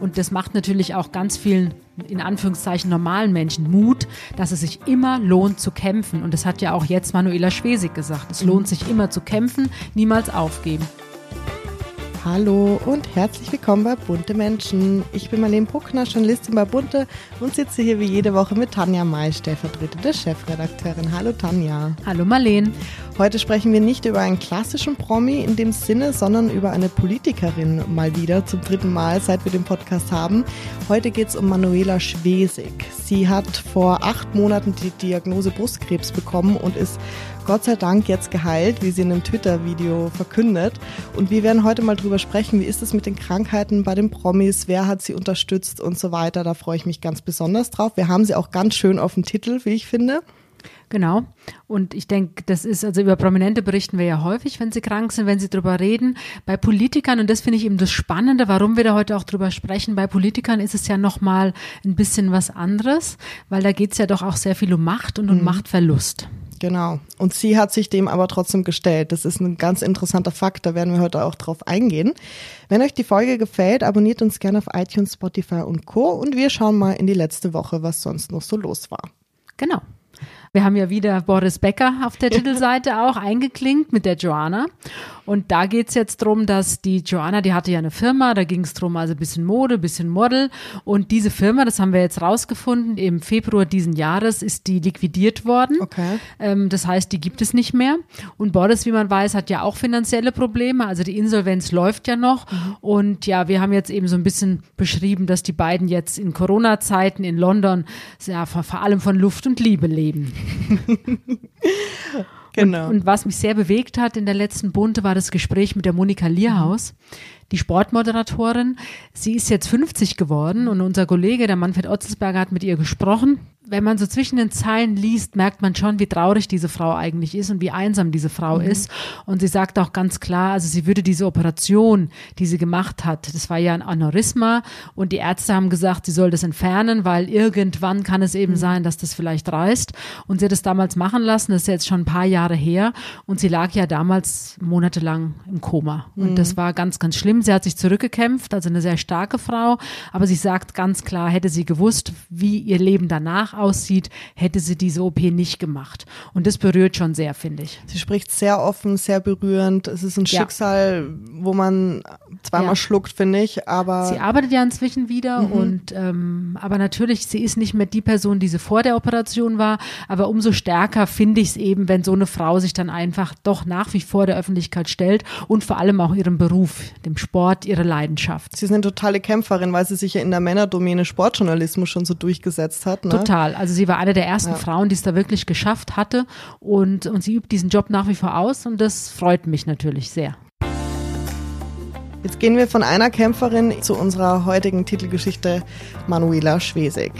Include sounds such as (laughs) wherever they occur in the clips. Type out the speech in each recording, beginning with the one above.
Und das macht natürlich auch ganz vielen, in Anführungszeichen, normalen Menschen Mut, dass es sich immer lohnt zu kämpfen. Und das hat ja auch jetzt Manuela Schwesig gesagt. Es lohnt sich immer zu kämpfen, niemals aufgeben. Hallo und herzlich willkommen bei Bunte Menschen. Ich bin Marlene Bruckner, Journalistin bei Bunte und sitze hier wie jede Woche mit Tanja May, stellvertretende Chefredakteurin. Hallo Tanja. Hallo Marlene. Heute sprechen wir nicht über einen klassischen Promi in dem Sinne, sondern über eine Politikerin mal wieder zum dritten Mal, seit wir den Podcast haben. Heute geht es um Manuela Schwesig. Sie hat vor acht Monaten die Diagnose Brustkrebs bekommen und ist Gott sei Dank jetzt geheilt, wie sie in einem Twitter-Video verkündet. Und wir werden heute mal drüber sprechen, wie ist es mit den Krankheiten bei den Promis, wer hat sie unterstützt und so weiter. Da freue ich mich ganz besonders drauf. Wir haben sie auch ganz schön auf dem Titel, wie ich finde. Genau. Und ich denke, das ist, also über Prominente berichten wir ja häufig, wenn sie krank sind, wenn sie drüber reden. Bei Politikern, und das finde ich eben das Spannende, warum wir da heute auch drüber sprechen, bei Politikern ist es ja nochmal ein bisschen was anderes, weil da geht es ja doch auch sehr viel um Macht und um mhm. Machtverlust. Genau. Und sie hat sich dem aber trotzdem gestellt. Das ist ein ganz interessanter Fakt, da werden wir heute auch drauf eingehen. Wenn euch die Folge gefällt, abonniert uns gerne auf iTunes, Spotify und Co. Und wir schauen mal in die letzte Woche, was sonst noch so los war. Genau. Wir haben ja wieder Boris Becker auf der (laughs) Titelseite auch eingeklinkt mit der Joanna. Und da geht's jetzt drum, dass die Joanna, die hatte ja eine Firma, da ging's drum, also bisschen Mode, bisschen Model. Und diese Firma, das haben wir jetzt rausgefunden, im Februar diesen Jahres ist die liquidiert worden. Okay. Ähm, das heißt, die gibt es nicht mehr. Und Boris, wie man weiß, hat ja auch finanzielle Probleme. Also die Insolvenz läuft ja noch. Mhm. Und ja, wir haben jetzt eben so ein bisschen beschrieben, dass die beiden jetzt in Corona-Zeiten in London ja, vor, vor allem von Luft und Liebe leben. (laughs) genau. Und, und, was mich sehr bewegt hat in der letzten Bunte war das Gespräch mit der Monika Lierhaus, die Sportmoderatorin. Sie ist jetzt 50 geworden und unser Kollege, der Manfred Otzelsberger, hat mit ihr gesprochen wenn man so zwischen den Zeilen liest, merkt man schon, wie traurig diese Frau eigentlich ist und wie einsam diese Frau mhm. ist. Und sie sagt auch ganz klar, also sie würde diese Operation, die sie gemacht hat, das war ja ein Aneurysma und die Ärzte haben gesagt, sie soll das entfernen, weil irgendwann kann es eben mhm. sein, dass das vielleicht reißt. Und sie hat es damals machen lassen, das ist jetzt schon ein paar Jahre her und sie lag ja damals monatelang im Koma. Und mhm. das war ganz, ganz schlimm. Sie hat sich zurückgekämpft, also eine sehr starke Frau, aber sie sagt ganz klar, hätte sie gewusst, wie ihr Leben danach aussieht, hätte sie diese OP nicht gemacht. Und das berührt schon sehr, finde ich. Sie spricht sehr offen, sehr berührend. Es ist ein ja. Schicksal, wo man zweimal ja. schluckt, finde ich. Aber sie arbeitet ja inzwischen wieder mhm. und ähm, aber natürlich, sie ist nicht mehr die Person, die sie vor der Operation war. Aber umso stärker finde ich es eben, wenn so eine Frau sich dann einfach doch nach wie vor der Öffentlichkeit stellt und vor allem auch ihrem Beruf, dem Sport, ihre Leidenschaft. Sie ist eine totale Kämpferin, weil sie sich ja in der Männerdomäne Sportjournalismus schon so durchgesetzt hat. Ne? Total total. Also sie war eine der ersten ja. Frauen, die es da wirklich geschafft hatte und, und sie übt diesen Job nach wie vor aus und das freut mich natürlich sehr. Jetzt gehen wir von einer Kämpferin zu unserer heutigen Titelgeschichte Manuela Schwesig.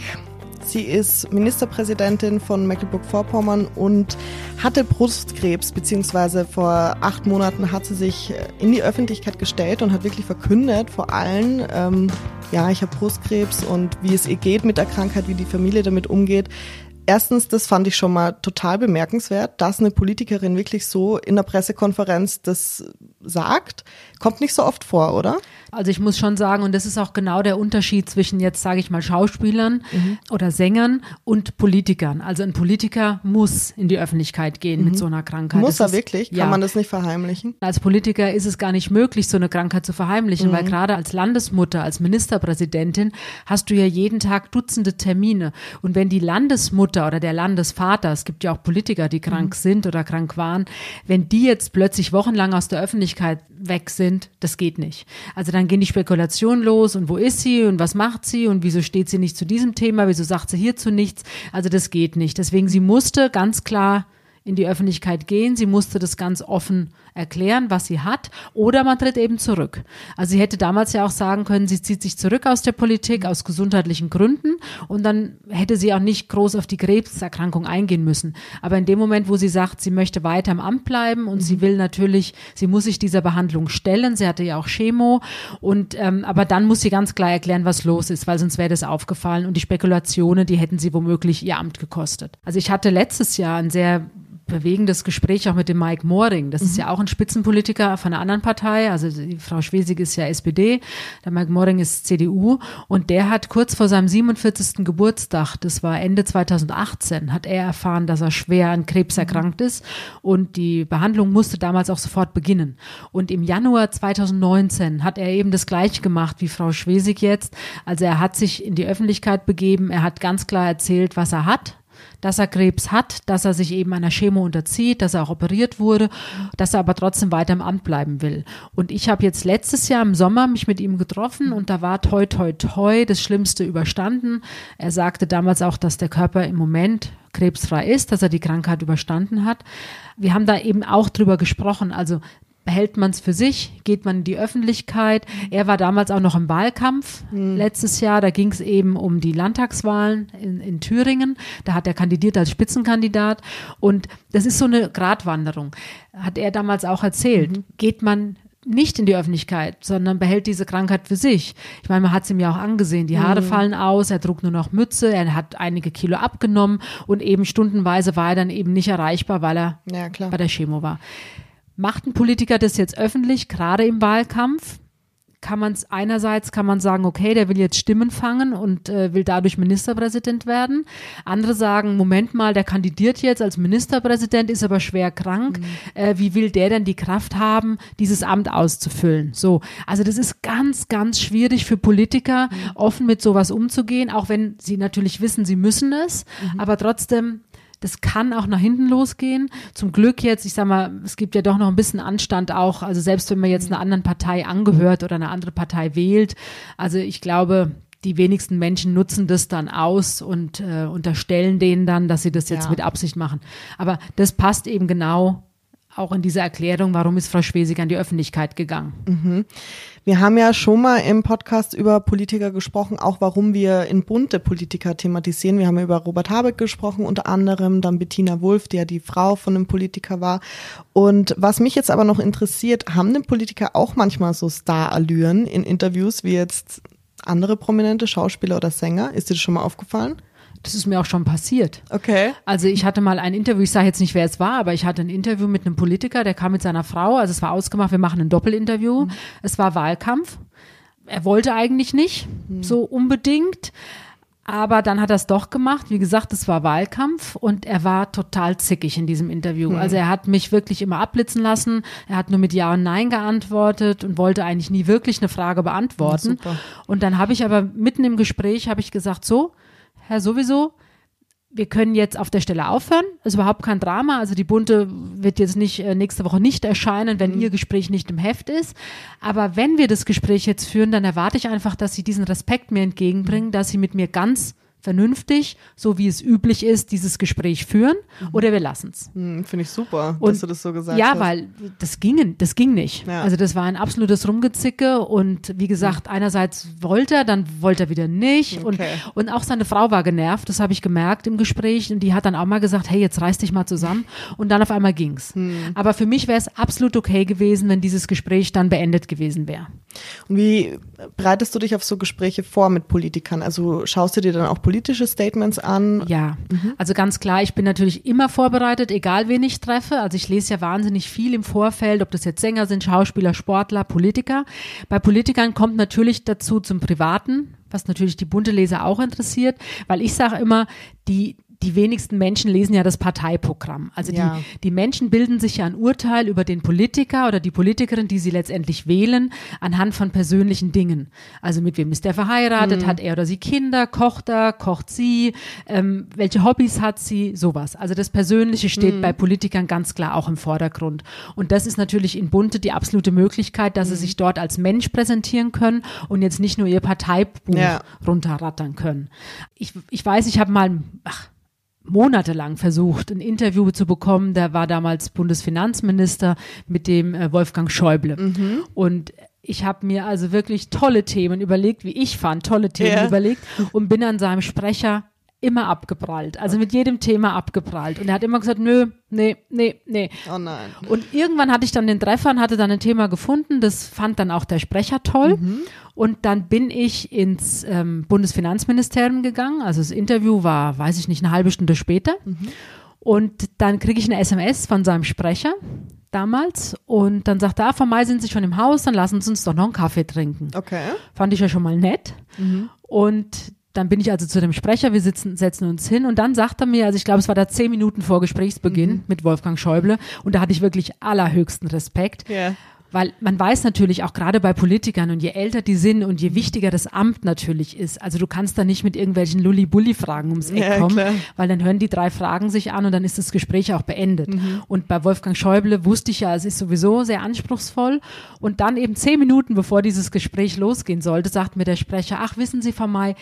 Sie ist Ministerpräsidentin von Mecklenburg-Vorpommern und hatte Brustkrebs, beziehungsweise vor acht Monaten hat sie sich in die Öffentlichkeit gestellt und hat wirklich verkündet vor allen, ähm, ja, ich habe Brustkrebs und wie es ihr geht mit der Krankheit, wie die Familie damit umgeht. Erstens, das fand ich schon mal total bemerkenswert, dass eine Politikerin wirklich so in der Pressekonferenz das sagt. Kommt nicht so oft vor, oder? Also ich muss schon sagen, und das ist auch genau der Unterschied zwischen jetzt, sage ich mal, Schauspielern mhm. oder Sängern und Politikern. Also ein Politiker muss in die Öffentlichkeit gehen mhm. mit so einer Krankheit. Muss das er ist, wirklich? Kann ja. man das nicht verheimlichen? Als Politiker ist es gar nicht möglich, so eine Krankheit zu verheimlichen, mhm. weil gerade als Landesmutter, als Ministerpräsidentin hast du ja jeden Tag Dutzende Termine. Und wenn die Landesmutter oder der Landesvater, es gibt ja auch Politiker, die krank mhm. sind oder krank waren, wenn die jetzt plötzlich wochenlang aus der Öffentlichkeit weg sind, das geht nicht. Also dann gehen die Spekulationen los und wo ist sie und was macht sie und wieso steht sie nicht zu diesem Thema, wieso sagt sie hierzu nichts. Also das geht nicht. Deswegen sie musste ganz klar in die Öffentlichkeit gehen. Sie musste das ganz offen erklären, was sie hat, oder man tritt eben zurück. Also sie hätte damals ja auch sagen können, sie zieht sich zurück aus der Politik aus gesundheitlichen Gründen und dann hätte sie auch nicht groß auf die Krebserkrankung eingehen müssen. Aber in dem Moment, wo sie sagt, sie möchte weiter im Amt bleiben und mhm. sie will natürlich, sie muss sich dieser Behandlung stellen. Sie hatte ja auch Chemo und ähm, aber dann muss sie ganz klar erklären, was los ist, weil sonst wäre das aufgefallen und die Spekulationen, die hätten sie womöglich ihr Amt gekostet. Also ich hatte letztes Jahr ein sehr bewegendes Gespräch auch mit dem Mike Moring. Das mhm. ist ja auch ein Spitzenpolitiker von einer anderen Partei. Also die Frau Schwesig ist ja SPD, der Mike Moring ist CDU. Und der hat kurz vor seinem 47. Geburtstag, das war Ende 2018, hat er erfahren, dass er schwer an Krebs mhm. erkrankt ist. Und die Behandlung musste damals auch sofort beginnen. Und im Januar 2019 hat er eben das gleiche gemacht wie Frau Schwesig jetzt. Also er hat sich in die Öffentlichkeit begeben. Er hat ganz klar erzählt, was er hat dass er Krebs hat, dass er sich eben einer Chemo unterzieht, dass er auch operiert wurde, dass er aber trotzdem weiter im Amt bleiben will. Und ich habe jetzt letztes Jahr im Sommer mich mit ihm getroffen und da war toi toi toi das Schlimmste überstanden. Er sagte damals auch, dass der Körper im Moment krebsfrei ist, dass er die Krankheit überstanden hat. Wir haben da eben auch drüber gesprochen. Also behält man es für sich, geht man in die Öffentlichkeit. Er war damals auch noch im Wahlkampf mhm. letztes Jahr. Da ging es eben um die Landtagswahlen in, in, Thüringen. Da hat er kandidiert als Spitzenkandidat. Und das ist so eine Gratwanderung, hat er damals auch erzählt. Mhm. Geht man nicht in die Öffentlichkeit, sondern behält diese Krankheit für sich. Ich meine, man hat es ihm ja auch angesehen. Die Haare mhm. fallen aus, er trug nur noch Mütze, er hat einige Kilo abgenommen und eben stundenweise war er dann eben nicht erreichbar, weil er ja, bei der Chemo war. Macht ein Politiker das jetzt öffentlich, gerade im Wahlkampf? Kann man es einerseits kann man sagen, okay, der will jetzt Stimmen fangen und äh, will dadurch Ministerpräsident werden. Andere sagen, Moment mal, der kandidiert jetzt als Ministerpräsident, ist aber schwer krank. Mhm. Äh, wie will der denn die Kraft haben, dieses Amt auszufüllen? So, also das ist ganz, ganz schwierig für Politiker, mhm. offen mit sowas umzugehen, auch wenn sie natürlich wissen, sie müssen es, mhm. aber trotzdem das kann auch nach hinten losgehen. Zum Glück jetzt, ich sag mal, es gibt ja doch noch ein bisschen Anstand auch, also selbst wenn man jetzt einer anderen Partei angehört oder eine andere Partei wählt. Also ich glaube, die wenigsten Menschen nutzen das dann aus und äh, unterstellen denen dann, dass sie das jetzt ja. mit Absicht machen. Aber das passt eben genau auch in dieser Erklärung, warum ist Frau Schwesig an die Öffentlichkeit gegangen. Mhm. Wir haben ja schon mal im Podcast über Politiker gesprochen, auch warum wir in bunte Politiker thematisieren. Wir haben über Robert Habeck gesprochen, unter anderem dann Bettina Wulff, die ja die Frau von einem Politiker war. Und was mich jetzt aber noch interessiert, haben denn Politiker auch manchmal so Star-Allüren in Interviews wie jetzt andere prominente Schauspieler oder Sänger? Ist dir das schon mal aufgefallen? Das ist mir auch schon passiert. Okay. Also ich hatte mal ein Interview, ich sage jetzt nicht, wer es war, aber ich hatte ein Interview mit einem Politiker, der kam mit seiner Frau, also es war ausgemacht, wir machen ein Doppelinterview. Mhm. Es war Wahlkampf. Er wollte eigentlich nicht mhm. so unbedingt. Aber dann hat er es doch gemacht. Wie gesagt, es war Wahlkampf und er war total zickig in diesem Interview. Mhm. Also er hat mich wirklich immer abblitzen lassen. Er hat nur mit Ja und Nein geantwortet und wollte eigentlich nie wirklich eine Frage beantworten. Ja, und dann habe ich aber mitten im Gespräch habe ich gesagt, so, Herr sowieso, wir können jetzt auf der Stelle aufhören. Ist überhaupt kein Drama. Also die Bunte wird jetzt nicht äh, nächste Woche nicht erscheinen, wenn mhm. ihr Gespräch nicht im Heft ist. Aber wenn wir das Gespräch jetzt führen, dann erwarte ich einfach, dass Sie diesen Respekt mir entgegenbringen, mhm. dass Sie mit mir ganz vernünftig, so wie es üblich ist, dieses Gespräch führen mhm. oder wir lassen es. Mhm, Finde ich super, und, dass du das so gesagt ja, hast. Ja, weil das ging, das ging nicht. Ja. Also das war ein absolutes Rumgezicke und wie gesagt, einerseits wollte er, dann wollte er wieder nicht okay. und, und auch seine Frau war genervt, das habe ich gemerkt im Gespräch und die hat dann auch mal gesagt, hey, jetzt reiß dich mal zusammen und dann auf einmal ging's. Mhm. Aber für mich wäre es absolut okay gewesen, wenn dieses Gespräch dann beendet gewesen wäre. Und wie bereitest du dich auf so Gespräche vor mit Politikern? Also schaust du dir dann auch Politiker politische Statements an? Ja, mhm. also ganz klar, ich bin natürlich immer vorbereitet, egal wen ich treffe. Also ich lese ja wahnsinnig viel im Vorfeld, ob das jetzt Sänger sind, Schauspieler, Sportler, Politiker. Bei Politikern kommt natürlich dazu zum Privaten, was natürlich die bunte Leser auch interessiert, weil ich sage immer, die, die wenigsten Menschen lesen ja das Parteiprogramm. Also ja. die, die Menschen bilden sich ja ein Urteil über den Politiker oder die Politikerin, die sie letztendlich wählen, anhand von persönlichen Dingen. Also mit wem ist der verheiratet, mhm. hat er oder sie Kinder, kocht er, kocht sie, ähm, welche Hobbys hat sie, sowas. Also das Persönliche steht mhm. bei Politikern ganz klar auch im Vordergrund. Und das ist natürlich in Bunte die absolute Möglichkeit, dass mhm. sie sich dort als Mensch präsentieren können und jetzt nicht nur ihr Parteibuch ja. runterrattern können. Ich, ich weiß, ich habe mal, ach, monatelang versucht, ein Interview zu bekommen. Der war damals Bundesfinanzminister mit dem äh, Wolfgang Schäuble. Mhm. Und ich habe mir also wirklich tolle Themen überlegt, wie ich fand, tolle Themen yeah. überlegt und bin an seinem Sprecher immer abgeprallt. Also mit jedem Thema abgeprallt. Und er hat immer gesagt, nö, nee, nee, nee. Oh nein. Und irgendwann hatte ich dann den Treffer und hatte dann ein Thema gefunden. Das fand dann auch der Sprecher toll. Mhm. Und dann bin ich ins ähm, Bundesfinanzministerium gegangen. Also das Interview war, weiß ich nicht, eine halbe Stunde später. Mhm. Und dann kriege ich eine SMS von seinem Sprecher damals und dann sagt er, ah, Frau May, sind Sie schon im Haus, dann lassen Sie uns doch noch einen Kaffee trinken. Okay. Fand ich ja schon mal nett. Mhm. Und dann bin ich also zu dem Sprecher, wir sitzen, setzen uns hin und dann sagt er mir, also ich glaube, es war da zehn Minuten vor Gesprächsbeginn Mhm. mit Wolfgang Schäuble und da hatte ich wirklich allerhöchsten Respekt. Ja. Weil man weiß natürlich auch gerade bei Politikern und je älter die sind und je wichtiger das Amt natürlich ist, also du kannst da nicht mit irgendwelchen Lulli-Bulli-Fragen ums Eck Ja, kommen, klar. weil dann hören die drei Fragen sich an und dann ist das Gespräch auch beendet. Und bei Wolfgang Schäuble wusste ich ja, es ist sowieso sehr anspruchsvoll. Und dann eben zehn Minuten bevor dieses Gespräch losgehen sollte, sagt mir der Sprecher, ach wissen Sie, Frau May,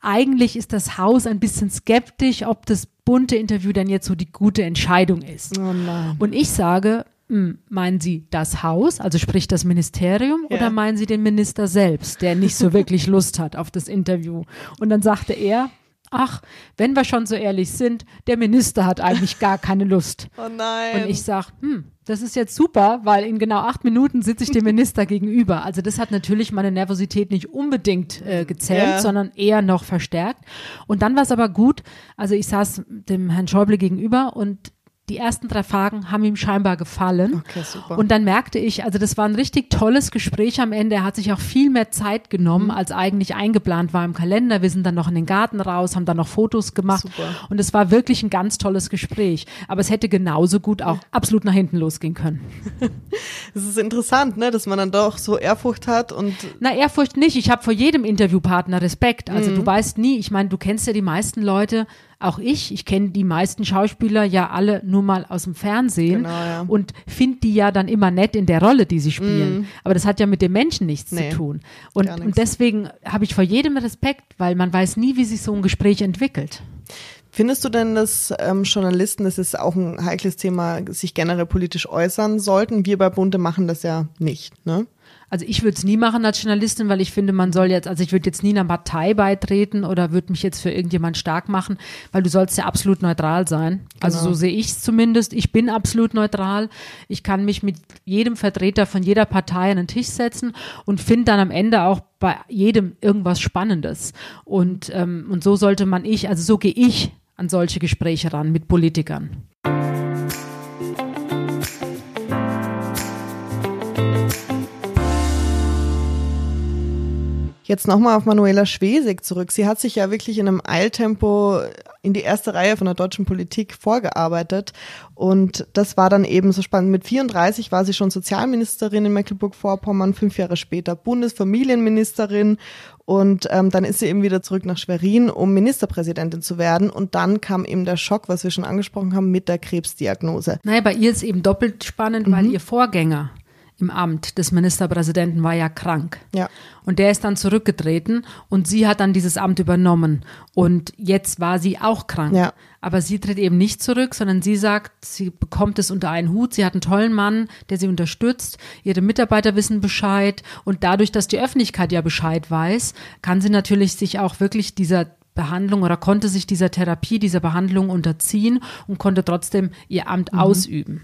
eigentlich ist das Haus ein bisschen skeptisch, ob das bunte Interview denn jetzt so die gute Entscheidung ist. Oh. Und ich sage, meinen Sie das Haus, also sprich das Ministerium, Ja. oder meinen Sie den Minister selbst, der nicht so wirklich (laughs) Lust hat auf das Interview? Und dann sagte er, ach, wenn wir schon so ehrlich sind, der Minister hat eigentlich gar keine Lust. (laughs) Oh nein. Und ich sage, hm, das ist jetzt super, weil in genau acht Minuten sitze ich dem (laughs) Minister gegenüber. Also das hat natürlich meine Nervosität nicht unbedingt äh, gezählt, Ja. sondern eher noch verstärkt. Und dann war es aber gut, also ich saß dem Herrn Schäuble gegenüber und die ersten drei Fragen haben ihm scheinbar gefallen. Okay, super. Und dann merkte ich, also das war ein richtig tolles Gespräch am Ende. Er hat sich auch viel mehr Zeit genommen, Mhm. als eigentlich eingeplant war im Kalender. Wir sind dann noch in den Garten raus, haben dann noch Fotos gemacht. Super. Und es war wirklich ein ganz tolles Gespräch. Aber es hätte genauso gut auch absolut nach hinten losgehen können. (laughs) Es ist interessant, ne, dass man dann doch so Ehrfurcht hat und Na, Ehrfurcht nicht. Ich habe vor jedem Interviewpartner Respekt. Also Mhm. du weißt nie, ich meine, du kennst ja die meisten Leute, auch ich, ich kenne die meisten Schauspieler ja alle nur mal aus dem Fernsehen Genau, ja. und finde die ja dann immer nett in der Rolle, die sie spielen. Aber das hat ja mit dem Menschen nichts. Nee, zu tun. Und, und deswegen habe ich vor jedem Respekt, weil man weiß nie, wie sich so ein Gespräch entwickelt. Findest du denn, dass ähm, Journalisten, das ist auch ein heikles Thema, sich generell politisch äußern sollten? Wir bei Bunte machen das ja nicht, ne? Also ich würde es nie machen als Journalistin, weil ich finde, man soll jetzt, also ich würde jetzt nie einer Partei beitreten oder würde mich jetzt für irgendjemand stark machen, weil du sollst ja absolut neutral sein. Also Genau. so sehe ich es zumindest. Ich bin absolut neutral. Ich kann mich mit jedem Vertreter von jeder Partei an den Tisch setzen und finde dann am Ende auch bei jedem irgendwas Spannendes. Und, ähm, und so sollte man ich, also so gehe ich an solche Gespräche ran mit Politikern. Jetzt nochmal auf Manuela Schwesig zurück. Sie hat sich ja wirklich in einem Eiltempo in die erste Reihe von der deutschen Politik vorgearbeitet. Und das war dann eben so spannend. Mit 34 war sie schon Sozialministerin in Mecklenburg-Vorpommern, fünf Jahre später Bundesfamilienministerin. Und ähm, dann ist sie eben wieder zurück nach Schwerin, um Ministerpräsidentin zu werden. Und dann kam eben der Schock, was wir schon angesprochen haben, mit der Krebsdiagnose. Naja, bei ihr ist eben doppelt spannend, weil ihr Vorgänger im Amt des Ministerpräsidenten war ja krank. Ja. Und der ist dann zurückgetreten und sie hat dann dieses Amt übernommen. Und jetzt war sie auch krank. Ja. Aber sie tritt eben nicht zurück, sondern sie sagt, sie bekommt es unter einen Hut. Sie hat einen tollen Mann, der sie unterstützt. Ihre Mitarbeiter wissen Bescheid. Und dadurch, dass die Öffentlichkeit ja Bescheid weiß, kann sie natürlich sich auch wirklich dieser Behandlung oder konnte sich dieser Therapie, dieser Behandlung unterziehen und konnte trotzdem ihr Amt ausüben.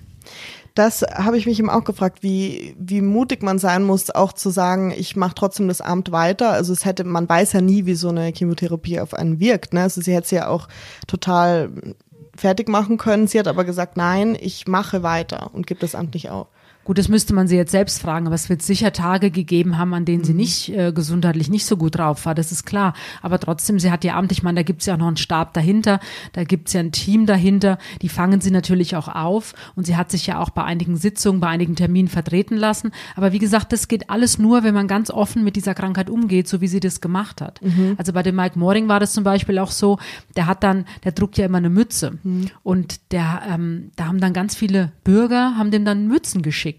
Das habe ich mich eben auch gefragt, wie, wie mutig man sein muss, auch zu sagen, ich mache trotzdem das Amt weiter. Also es hätte, man weiß ja nie, wie so eine Chemotherapie auf einen wirkt. Ne? Also sie hätte es ja auch total fertig machen können. Sie hat aber gesagt, nein, ich mache weiter und gebe das Amt nicht auf. Gut, das müsste man sie jetzt selbst fragen, aber es wird sicher Tage gegeben haben, an denen sie nicht äh, gesundheitlich nicht so gut drauf war, das ist klar. Aber trotzdem, sie hat ihr Amt, ich meine, da gibt's ja auch noch einen Stab dahinter, da gibt's ja ein Team dahinter, die fangen sie natürlich auch auf und sie hat sich ja auch bei einigen Sitzungen, bei einigen Terminen vertreten lassen. Aber wie gesagt, das geht alles nur, wenn man ganz offen mit dieser Krankheit umgeht, so wie sie das gemacht hat. Also bei dem Mike Moring war das zum Beispiel auch so, der hat dann, der trug ja immer eine Mütze und der, ähm, da haben dann ganz viele Bürger, haben dem dann Mützen geschickt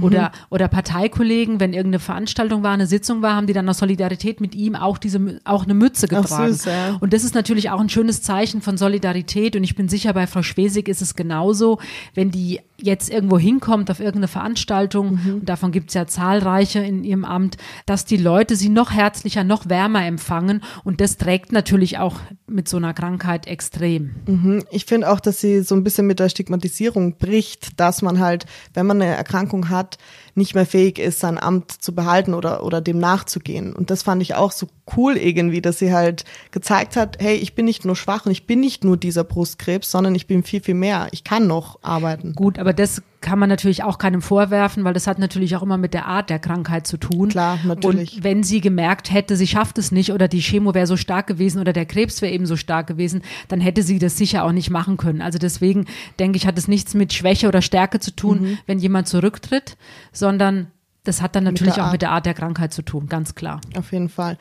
oder, oder Parteikollegen, wenn irgendeine Veranstaltung war, eine Sitzung war, haben die dann aus Solidarität mit ihm auch diese, auch eine Mütze getragen. süß, ja. Und das ist natürlich auch ein schönes Zeichen von Solidarität. Und ich bin sicher, bei Frau Schwesig ist es genauso, wenn die jetzt irgendwo hinkommt auf irgendeine Veranstaltung, und davon gibt es ja zahlreiche in ihrem Amt, dass die Leute sie noch herzlicher, noch wärmer empfangen. Und das trägt natürlich auch mit so einer Krankheit extrem. Mhm. Ich finde auch, dass sie so ein bisschen mit der Stigmatisierung bricht, dass man halt, wenn man eine Erkrankung hat, nicht mehr fähig ist, sein Amt zu behalten oder, oder dem nachzugehen. Und das fand ich auch so cool irgendwie, dass sie halt gezeigt hat, hey, ich bin nicht nur schwach und ich bin nicht nur dieser Brustkrebs, sondern ich bin viel, viel mehr. Ich kann noch arbeiten. Gut, aber das kann man natürlich auch keinem vorwerfen, weil das hat natürlich auch immer mit der Art der Krankheit zu tun. Klar, natürlich. Und wenn sie gemerkt hätte, sie schafft es nicht oder die Chemo wäre so stark gewesen oder der Krebs wäre eben so stark gewesen, dann hätte sie das sicher auch nicht machen können. Also deswegen denke ich, hat es nichts mit Schwäche oder Stärke zu tun, mhm. wenn jemand zurücktritt, sondern das hat dann natürlich mit auch mit der Art der Krankheit zu tun, ganz klar. Auf jeden Fall.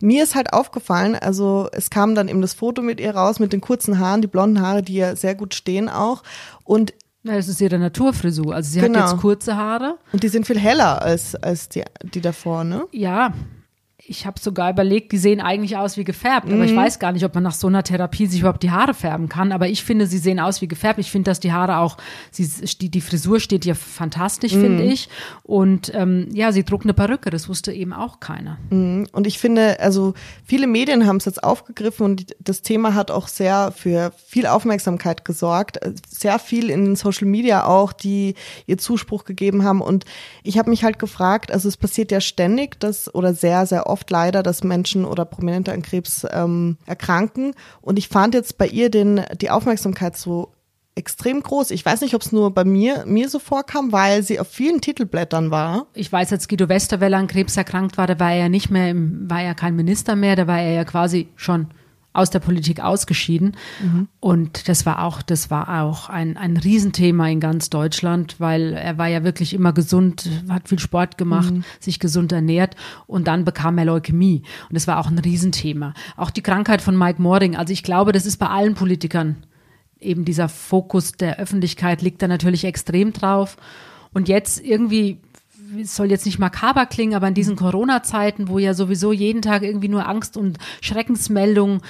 Mir ist halt aufgefallen, also es kam dann eben das Foto mit ihr raus, mit den kurzen Haaren, die blonden Haare, die ja sehr gut stehen auch. Und na, das ist ihre Naturfrisur. Also sie genau. hat jetzt kurze Haare. Und die sind viel heller als, als die, die davor, ne? Ja, ich habe sogar überlegt, die sehen eigentlich aus wie gefärbt, aber mhm. ich weiß gar nicht, ob man nach so einer Therapie sich überhaupt die Haare färben kann. Aber ich finde, sie sehen aus wie gefärbt. Ich finde, dass die Haare auch, sie, die, die Frisur steht ihr fantastisch, mhm. finde ich. Und ähm, ja, sie trug eine Perücke, das wusste eben auch keiner. Mhm. Und ich finde, also viele Medien haben es jetzt aufgegriffen und das Thema hat auch sehr für viel Aufmerksamkeit gesorgt. Sehr viel in den Social Media auch, die ihr Zuspruch gegeben haben. Und ich habe mich halt gefragt, also es passiert ja ständig, dass oder sehr, sehr oft oft leider, dass Menschen oder Prominente an Krebs ähm, erkranken. Und ich fand jetzt bei ihr den, die Aufmerksamkeit so extrem groß. Ich weiß nicht, ob es nur bei mir, mir so vorkam, weil sie auf vielen Titelblättern war. Ich weiß, als Guido Westerwelle an Krebs erkrankt war, da war er ja nicht mehr, im, war er kein Minister mehr, da war er ja quasi schon aus der Politik ausgeschieden. Mhm. Und das war auch, das war auch ein, ein Riesenthema in ganz Deutschland, weil er war ja wirklich immer gesund, hat viel Sport gemacht, mhm. sich gesund ernährt und dann bekam er Leukämie. Und das war auch ein Riesenthema. Auch die Krankheit von Mike Mording. Also ich glaube, das ist bei allen Politikern eben dieser Fokus der Öffentlichkeit liegt da natürlich extrem drauf. Und jetzt irgendwie soll jetzt nicht makaber klingen, aber in diesen mhm. Corona-Zeiten, wo ja sowieso jeden Tag irgendwie nur Angst und Schreckensmeldungen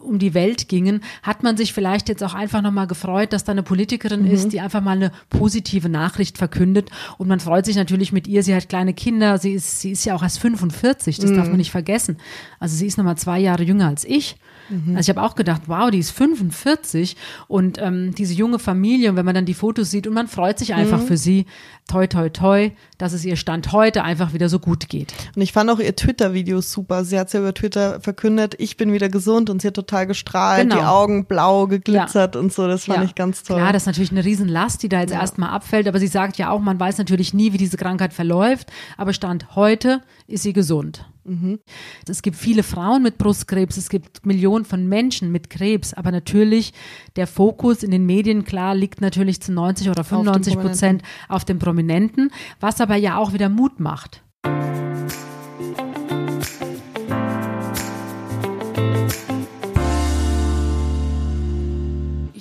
um die Welt gingen, hat man sich vielleicht jetzt auch einfach nochmal gefreut, dass da eine Politikerin mhm. ist, die einfach mal eine positive Nachricht verkündet. Und man freut sich natürlich mit ihr. Sie hat kleine Kinder. Sie ist, sie ist ja auch erst 45. Das mhm. darf man nicht vergessen. Also sie ist nochmal zwei Jahre jünger als ich. Mhm. Also ich habe auch gedacht, wow, die ist 45 und ähm, diese junge Familie und wenn man dann die Fotos sieht und man freut sich einfach mhm. für sie, toi, toi, toi, dass es ihr Stand heute einfach wieder so gut geht. Und ich fand auch ihr Twitter-Video super. Sie hat ja über Twitter verkündet, ich bin wieder gesund und sie hat total gestrahlt, genau. die Augen blau geglitzert ja. und so. Das fand ja. ich ganz toll. Ja, das ist natürlich eine Riesenlast, die da jetzt ja. erstmal abfällt. Aber sie sagt ja auch, man weiß natürlich nie, wie diese Krankheit verläuft. Aber Stand heute ist sie gesund. Mhm. Es gibt viele Frauen mit Brustkrebs, es gibt Millionen von Menschen mit Krebs, aber natürlich der Fokus in den Medien, klar, liegt natürlich zu 90 oder 95 Prozent auf dem Prominenten, was aber ja auch wieder Mut macht.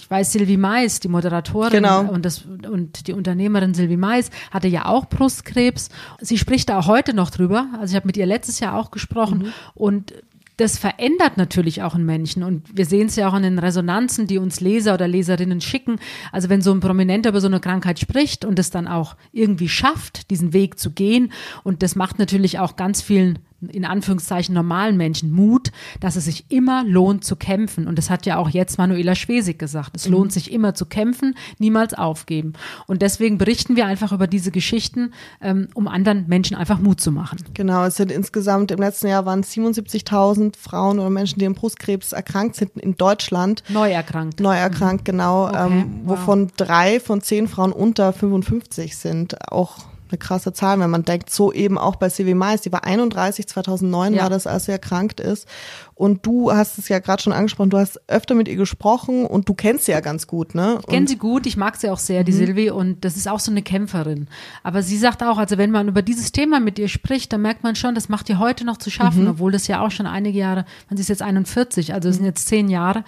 Ich weiß, Sylvie Mais, die Moderatorin genau. und, das, und die Unternehmerin Sylvie Mais, hatte ja auch Brustkrebs. Sie spricht da auch heute noch drüber. Also ich habe mit ihr letztes Jahr auch gesprochen mhm. und das verändert natürlich auch einen Menschen. Und wir sehen es ja auch in den Resonanzen, die uns Leser oder Leserinnen schicken. Also wenn so ein Prominenter über so eine Krankheit spricht und es dann auch irgendwie schafft, diesen Weg zu gehen. Und das macht natürlich auch ganz vielen in Anführungszeichen normalen Menschen Mut, dass es sich immer lohnt zu kämpfen. Und das hat ja auch jetzt Manuela Schwesig gesagt. Es mhm. lohnt sich immer zu kämpfen, niemals aufgeben. Und deswegen berichten wir einfach über diese Geschichten, ähm, um anderen Menschen einfach Mut zu machen. Genau, es sind insgesamt im letzten Jahr waren 77.000 Frauen oder Menschen, die an Brustkrebs erkrankt sind in Deutschland. Neu erkrankt. Neu erkrankt, mhm. genau. Okay, ähm, wovon wow. drei von zehn Frauen unter 55 sind. Auch eine krasse Zahl, wenn man denkt, so eben auch bei Sylvie Mais, die war 31, 2009 ja. war das, als sie erkrankt ist. Und du hast es ja gerade schon angesprochen, du hast öfter mit ihr gesprochen und du kennst sie ja ganz gut, ne? Ich kenne sie gut, ich mag sie auch sehr, die mhm. Sylvie, und das ist auch so eine Kämpferin. Aber sie sagt auch, also wenn man über dieses Thema mit ihr spricht, dann merkt man schon, das macht ihr heute noch zu schaffen, mhm. obwohl das ja auch schon einige Jahre, man ist jetzt 41, also es sind jetzt zehn Jahre.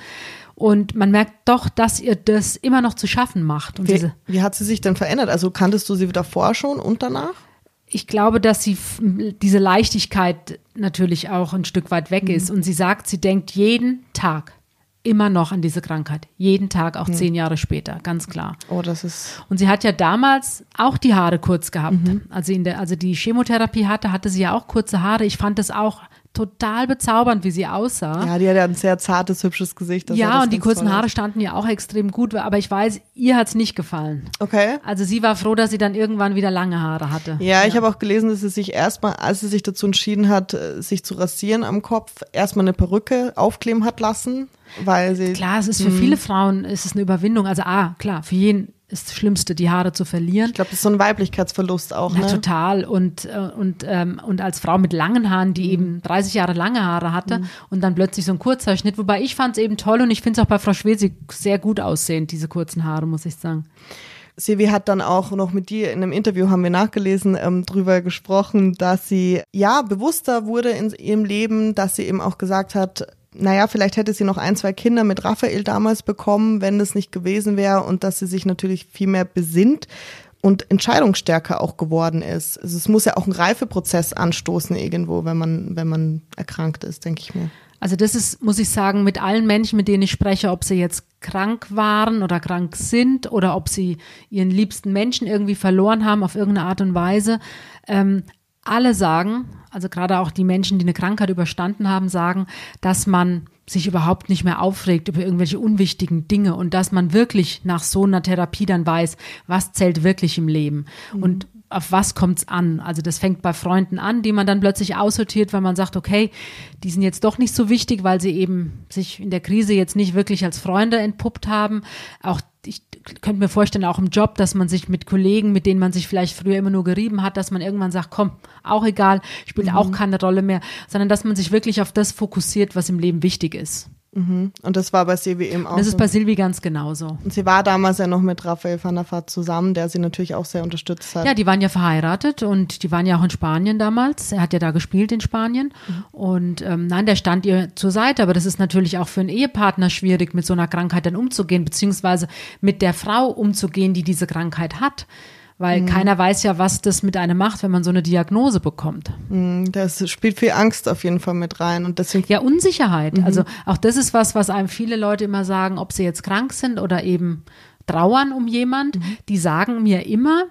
Und man merkt doch, dass ihr das immer noch zu schaffen macht. Und wie, wie hat sie sich denn verändert? Also kanntest du sie davor schon und danach? Ich glaube, dass sie diese Leichtigkeit natürlich auch ein Stück weit weg mhm. ist. Und sie sagt, sie denkt jeden Tag immer noch an diese Krankheit. Jeden Tag, auch mhm. zehn Jahre später, ganz klar. Oh, das ist. Und sie hat ja damals auch die Haare kurz gehabt. Mhm. Als, sie in der, also die Chemotherapie hatte, hatte sie ja auch kurze Haare. Ich fand das auch total bezaubernd, wie sie aussah. Ja, die hat ja ein sehr zartes, hübsches Gesicht. Ja, und die kurzen Haare standen ja auch extrem gut, aber ich weiß, ihr hat's nicht gefallen. Okay. Also sie war froh, dass sie dann irgendwann wieder lange Haare hatte. Ja, ich habe auch gelesen, dass sie sich erstmal, als sie sich dazu entschieden hat, äh, sich zu rasieren am Kopf, erstmal eine Perücke aufkleben hat lassen, weil sie. Klar, es ist für viele Frauen ist es eine Überwindung. Also ah, klar, für jeden ist das Schlimmste, die Haare zu verlieren. Ich glaube, das ist so ein Weiblichkeitsverlust auch. Na, ne? total. Und, äh, und, ähm, und als Frau mit langen Haaren, die eben 30 Jahre lange Haare hatte und dann plötzlich so ein kurzer Schnitt. Wobei ich fand es eben toll und ich finde es auch bei Frau Schwesig sehr gut aussehend, diese kurzen Haare, muss ich sagen. Sevi hat dann auch noch mit dir in einem Interview, haben wir nachgelesen, ähm, drüber gesprochen, dass sie ja bewusster wurde in ihrem Leben, dass sie eben auch gesagt hat, naja, vielleicht hätte sie noch ein, zwei Kinder mit Raphael damals bekommen, wenn das nicht gewesen wäre und dass sie sich natürlich viel mehr besinnt und entscheidungsstärker auch geworden ist. Also es muss ja auch einen Reifeprozess anstoßen irgendwo, wenn man, wenn man erkrankt ist, denke ich mir. Also das ist, muss ich sagen, mit allen Menschen, mit denen ich spreche, ob sie jetzt krank waren oder krank sind oder ob sie ihren liebsten Menschen irgendwie verloren haben auf irgendeine Art und Weise. Ähm, alle sagen, also gerade auch die Menschen, die eine Krankheit überstanden haben, sagen, dass man sich überhaupt nicht mehr aufregt über irgendwelche unwichtigen Dinge und dass man wirklich nach so einer Therapie dann weiß, was zählt wirklich im Leben. Mhm. Und auf was kommt's an? Also das fängt bei Freunden an, die man dann plötzlich aussortiert, weil man sagt, okay, die sind jetzt doch nicht so wichtig, weil sie eben sich in der Krise jetzt nicht wirklich als Freunde entpuppt haben. Auch ich könnte mir vorstellen, auch im Job, dass man sich mit Kollegen, mit denen man sich vielleicht früher immer nur gerieben hat, dass man irgendwann sagt, komm, auch egal, spielt mhm. auch keine Rolle mehr, sondern dass man sich wirklich auf das fokussiert, was im Leben wichtig ist. Mhm. Und das war bei Silvi eben auch. Das ist bei Silvi ganz genauso. Und sie war damals ja noch mit Raphael van der Vaart zusammen, der sie natürlich auch sehr unterstützt hat. Ja, die waren ja verheiratet und die waren ja auch in Spanien damals. Er hat ja da gespielt in Spanien. Mhm. Und ähm, nein, der stand ihr zur Seite. Aber das ist natürlich auch für einen Ehepartner schwierig, mit so einer Krankheit dann umzugehen, beziehungsweise mit der Frau umzugehen, die diese Krankheit hat weil mhm. keiner weiß ja, was das mit einem macht, wenn man so eine Diagnose bekommt. Mhm, das spielt viel Angst auf jeden Fall mit rein und deswegen ja Unsicherheit. Mhm. Also auch das ist was, was einem viele Leute immer sagen, ob sie jetzt krank sind oder eben trauern um jemand. Mhm. Die sagen mir immer,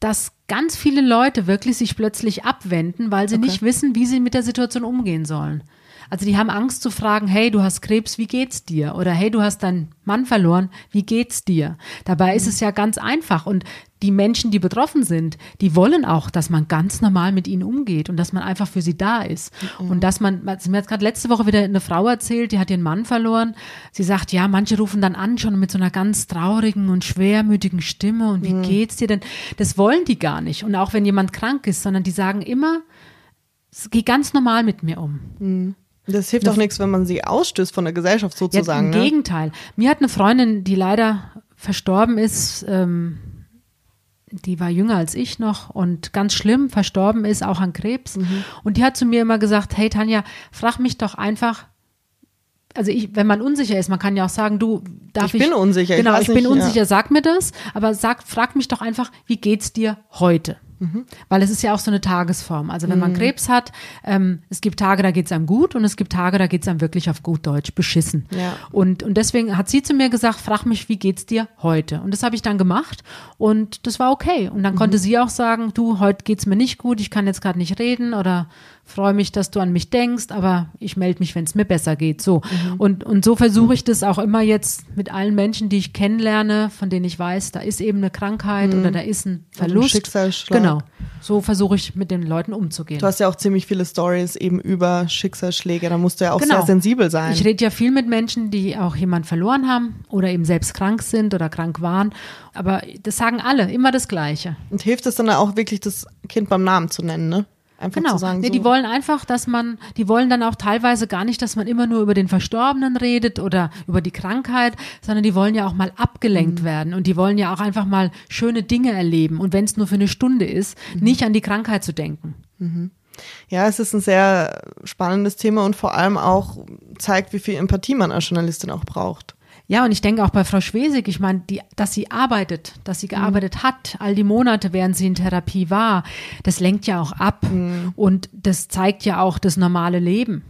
dass ganz viele Leute wirklich sich plötzlich abwenden, weil sie okay. nicht wissen, wie sie mit der Situation umgehen sollen. Also die haben Angst zu fragen, hey, du hast Krebs, wie geht's dir? Oder hey, du hast deinen Mann verloren, wie geht's dir? Dabei ist es ja ganz einfach und die Menschen, die betroffen sind, die wollen auch, dass man ganz normal mit ihnen umgeht und dass man einfach für sie da ist. Mhm. Und dass man, also mir hat gerade letzte Woche wieder eine Frau erzählt, die hat ihren Mann verloren. Sie sagt, ja, manche rufen dann an schon mit so einer ganz traurigen und schwermütigen Stimme und wie mhm. geht's dir denn? Das wollen die gar nicht. Und auch wenn jemand krank ist, sondern die sagen immer, geh ganz normal mit mir um. Mhm. Das hilft auch nichts, wenn man sie ausstößt von der Gesellschaft sozusagen. Ja, Im ne? Gegenteil. Mir hat eine Freundin, die leider verstorben ist, ähm, die war jünger als ich noch und ganz schlimm verstorben ist, auch an Krebs. Mhm. Und die hat zu mir immer gesagt, hey Tanja, frag mich doch einfach, also ich, wenn man unsicher ist, man kann ja auch sagen, du, darf ich. Ich bin unsicher. Genau, ich, ich bin unsicher, ja. sag mir das, aber sag, frag mich doch einfach, wie geht's dir heute? Mhm. Weil es ist ja auch so eine Tagesform. Also wenn man mhm. Krebs hat, ähm, es gibt Tage, da geht es einem gut und es gibt Tage, da geht es einem wirklich auf gut Deutsch beschissen. Ja. Und, und deswegen hat sie zu mir gesagt, frag mich, wie geht's dir heute? Und das habe ich dann gemacht und das war okay. Und dann mhm. konnte sie auch sagen, du, heute geht's mir nicht gut, ich kann jetzt gerade nicht reden oder freue mich, dass du an mich denkst, aber ich melde mich, wenn es mir besser geht. So. Mhm. Und, und so versuche ich das auch immer jetzt mit allen Menschen, die ich kennenlerne, von denen ich weiß, da ist eben eine Krankheit mhm. oder da ist ein Verlust. Ein Schicksalsschlag. Genau. So versuche ich mit den Leuten umzugehen. Du hast ja auch ziemlich viele Stories eben über Schicksalsschläge, da musst du ja auch genau. sehr sensibel sein. Ich rede ja viel mit Menschen, die auch jemand verloren haben oder eben selbst krank sind oder krank waren. Aber das sagen alle, immer das Gleiche. Und hilft es dann auch wirklich, das Kind beim Namen zu nennen, ne? Einfach genau. zu sagen, nee, so. die wollen einfach, dass man, die wollen dann auch teilweise gar nicht, dass man immer nur über den Verstorbenen redet oder über die Krankheit, sondern die wollen ja auch mal abgelenkt mhm. werden und die wollen ja auch einfach mal schöne Dinge erleben und wenn es nur für eine Stunde ist, mhm. nicht an die Krankheit zu denken. Mhm. Ja, es ist ein sehr spannendes Thema und vor allem auch zeigt, wie viel Empathie man als Journalistin auch braucht. Ja, und ich denke auch bei Frau Schwesig, ich meine, die, dass sie arbeitet, dass sie gearbeitet mhm. hat, all die Monate, während sie in Therapie war, das lenkt ja auch ab mhm. und das zeigt ja auch das normale Leben.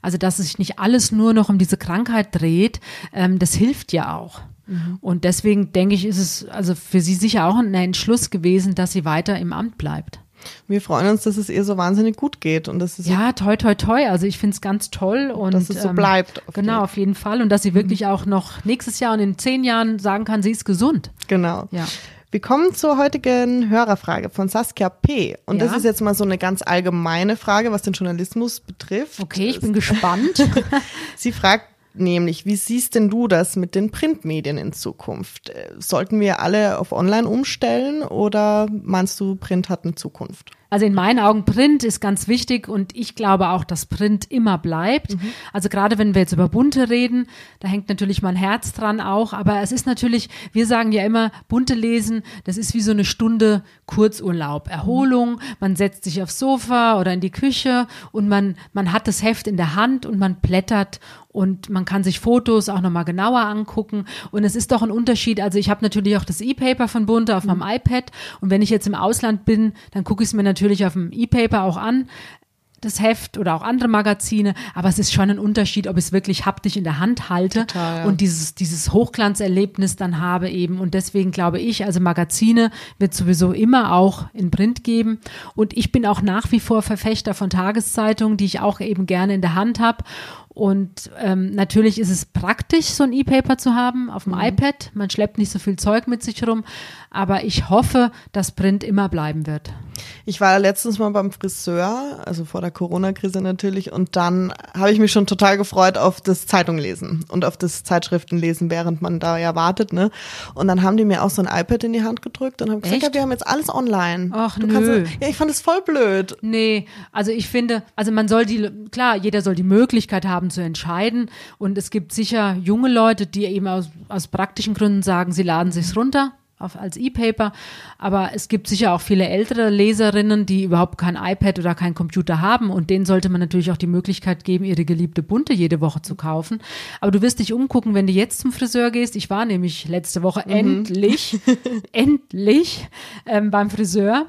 Also, dass sich nicht alles nur noch um diese Krankheit dreht, ähm, das hilft ja auch. Mhm. Und deswegen denke ich, ist es also für sie sicher auch ein Entschluss gewesen, dass sie weiter im Amt bleibt. Wir freuen uns, dass es ihr so wahnsinnig gut geht und dass es ja toi toi toi. Also ich finde es ganz toll und dass es so ähm, bleibt. auf Genau, auf jeden Fall. Und dass sie wirklich auch noch nächstes Jahr und in zehn Jahren sagen kann, sie ist gesund. Genau. Ja. Wir kommen zur heutigen Hörerfrage von Saskia P. Und das Ja. ist jetzt mal so eine ganz allgemeine Frage, was den Journalismus betrifft. Okay, ich bin gespannt. (laughs) Sie fragt nämlich, wie siehst denn du das mit den Printmedien in Zukunft? Äh, Sollten wir alle auf Online umstellen oder meinst du, Print hat eine Zukunft? Also in meinen Augen Print ist ganz wichtig und ich glaube auch, dass Print immer bleibt. Also gerade wenn wir jetzt über Bunte reden, da hängt natürlich mein Herz dran auch, aber es ist natürlich, wir sagen ja immer, Bunte lesen, das ist wie so eine Stunde Kurzurlaub, Erholung, man setzt sich aufs Sofa oder in die Küche und man, man hat das Heft in der Hand und man blättert und man kann sich Fotos auch nochmal genauer angucken. Und es ist doch ein Unterschied. Also ich habe natürlich auch das E-Paper von Bunte auf meinem iPad. Und wenn ich jetzt im Ausland bin, dann gucke ich es mir natürlich auf dem E-Paper auch an das Heft oder auch andere Magazine, aber es ist schon ein Unterschied, ob ich es wirklich haptisch in der Hand halte Total, ja. und dieses, dieses Hochglanzerlebnis dann habe eben. Und deswegen glaube ich, also Magazine wird sowieso immer auch in Print geben. Und ich bin auch nach wie vor Verfechter von Tageszeitungen, die ich auch eben gerne in der Hand habe. Und ähm, natürlich ist es praktisch, so ein E-Paper zu haben auf dem iPad. Man schleppt nicht so viel Zeug mit sich rum. Aber ich hoffe, dass Print immer bleiben wird. Ich war letztens mal beim Friseur, also vor der Corona-Krise natürlich, und dann habe ich mich schon total gefreut auf das Zeitunglesen und auf das Zeitschriftenlesen, während man da ja wartet, ne? Und dann haben die mir auch so ein iPad in die Hand gedrückt und haben gesagt, ja, wir haben jetzt alles online. Ach, du nö. Kannst, ja, ich fand es voll blöd. Nee, also ich finde, also man soll die, klar, jeder soll die Möglichkeit haben zu entscheiden und es gibt sicher junge Leute, die eben aus, aus praktischen Gründen sagen, sie laden sich's runter auf, als E-Paper, aber es gibt sicher auch viele ältere Leserinnen, die überhaupt kein iPad oder kein Computer haben und denen sollte man natürlich auch die Möglichkeit geben, ihre geliebte Bunte jede Woche zu kaufen. Aber du wirst dich umgucken, wenn du jetzt zum Friseur gehst. Ich war nämlich letzte Woche endlich, (laughs) endlich ähm, beim Friseur.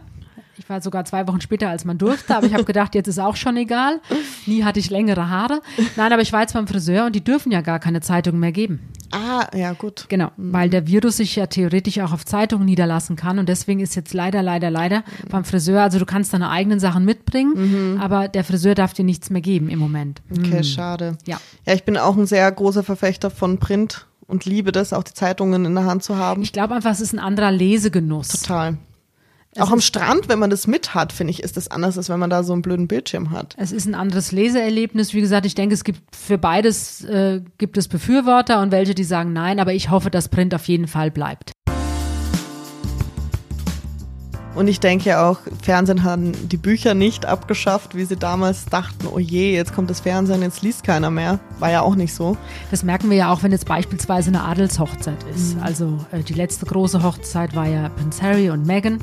Ich war sogar zwei Wochen später, als man durfte, aber ich habe gedacht, jetzt ist auch schon egal. Nie hatte ich längere Haare. Nein, aber ich war jetzt beim Friseur und die dürfen ja gar keine Zeitungen mehr geben. Ah, ja, gut. Genau, weil der Virus sich ja theoretisch auch auf Zeitungen niederlassen kann und deswegen ist jetzt leider, leider, leider beim Friseur, also du kannst deine eigenen Sachen mitbringen, aber der Friseur darf dir nichts mehr geben im Moment. Okay, schade. Ja. Ja, ich bin auch ein sehr großer Verfechter von Print und liebe das, auch die Zeitungen in der Hand zu haben. Ich glaube einfach, es ist ein anderer Lesegenuss. Total. Auch am Strand, wenn man das mit hat, finde ich, ist das anders, als wenn man da so einen blöden Bildschirm hat. Es ist ein anderes Leseerlebnis. Wie gesagt, ich denke, es gibt für beides äh, gibt es Befürworter und welche, die sagen nein, aber ich hoffe, dass Print auf jeden Fall bleibt. Und ich denke auch, Fernsehen haben die Bücher nicht abgeschafft, wie sie damals dachten, oh je, jetzt kommt das Fernsehen, jetzt liest keiner mehr. War ja auch nicht so. Das merken wir ja auch, wenn jetzt beispielsweise eine Adelshochzeit ist. Also äh, die letzte große Hochzeit war ja Prince Harry und Meghan.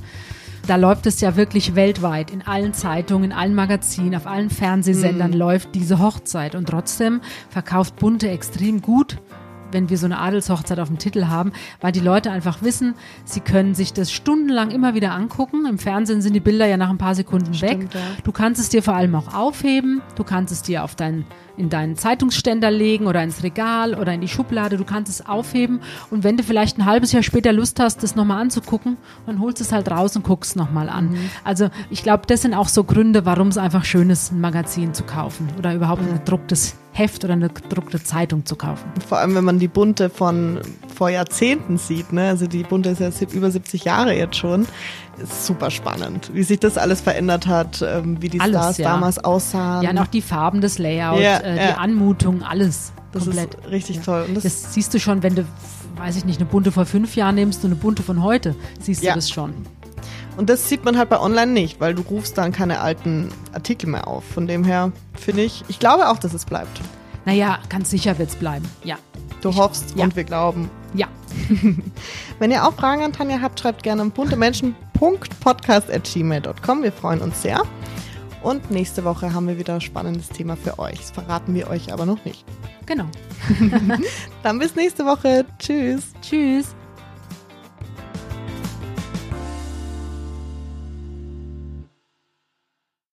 Da läuft es ja wirklich weltweit. In allen Zeitungen, in allen Magazinen, auf allen Fernsehsendern läuft diese Hochzeit. Und trotzdem verkauft Bunte extrem gut, wenn wir so eine Adelshochzeit auf dem Titel haben, weil die Leute einfach wissen, sie können sich das stundenlang immer wieder angucken. Im Fernsehen sind die Bilder ja nach ein paar Sekunden weg. Stimmt, ja. Du kannst es dir vor allem auch aufheben. Du kannst es dir auf dein, in deinen Zeitungsständer legen oder ins Regal oder in die Schublade. Du kannst es aufheben. Und wenn du vielleicht ein halbes Jahr später Lust hast, das nochmal anzugucken, dann holst du es halt raus und guckst nochmal an. Also ich glaube, das sind auch so Gründe, warum es einfach schön ist, ein Magazin zu kaufen oder überhaupt ein gedrucktes Heft oder eine gedruckte Zeitung zu kaufen. Vor allem, wenn man die Bunte von vor Jahrzehnten sieht, ne? Also die Bunte ist ja über 70 Jahre jetzt schon. Ist super spannend, wie sich das alles verändert hat, ähm, wie die Alles, Stars ja. damals aussahen. Ja, und auch die Farben, das Layout, Ja, äh, ja. die Anmutung, alles das komplett. ist richtig toll. Und das, Das siehst du schon, wenn du, weiß ich nicht, eine bunte vor fünf Jahren nimmst und eine bunte von heute, siehst du das schon. Und das sieht man halt bei Online nicht, weil du rufst dann keine alten Artikel mehr auf. Von dem her finde ich, ich glaube auch, dass es bleibt. Naja, ganz sicher wird's bleiben. Ja. Du hoffst ja. und wir glauben. Ja. (laughs) Wenn ihr auch Fragen an Tanja habt, schreibt gerne an buntemenschen.podcast.gmail.com. Wir freuen uns sehr. Und nächste Woche haben wir wieder ein spannendes Thema für euch. Das verraten wir euch aber noch nicht. Genau. (laughs) Dann bis nächste Woche. Tschüss. Tschüss.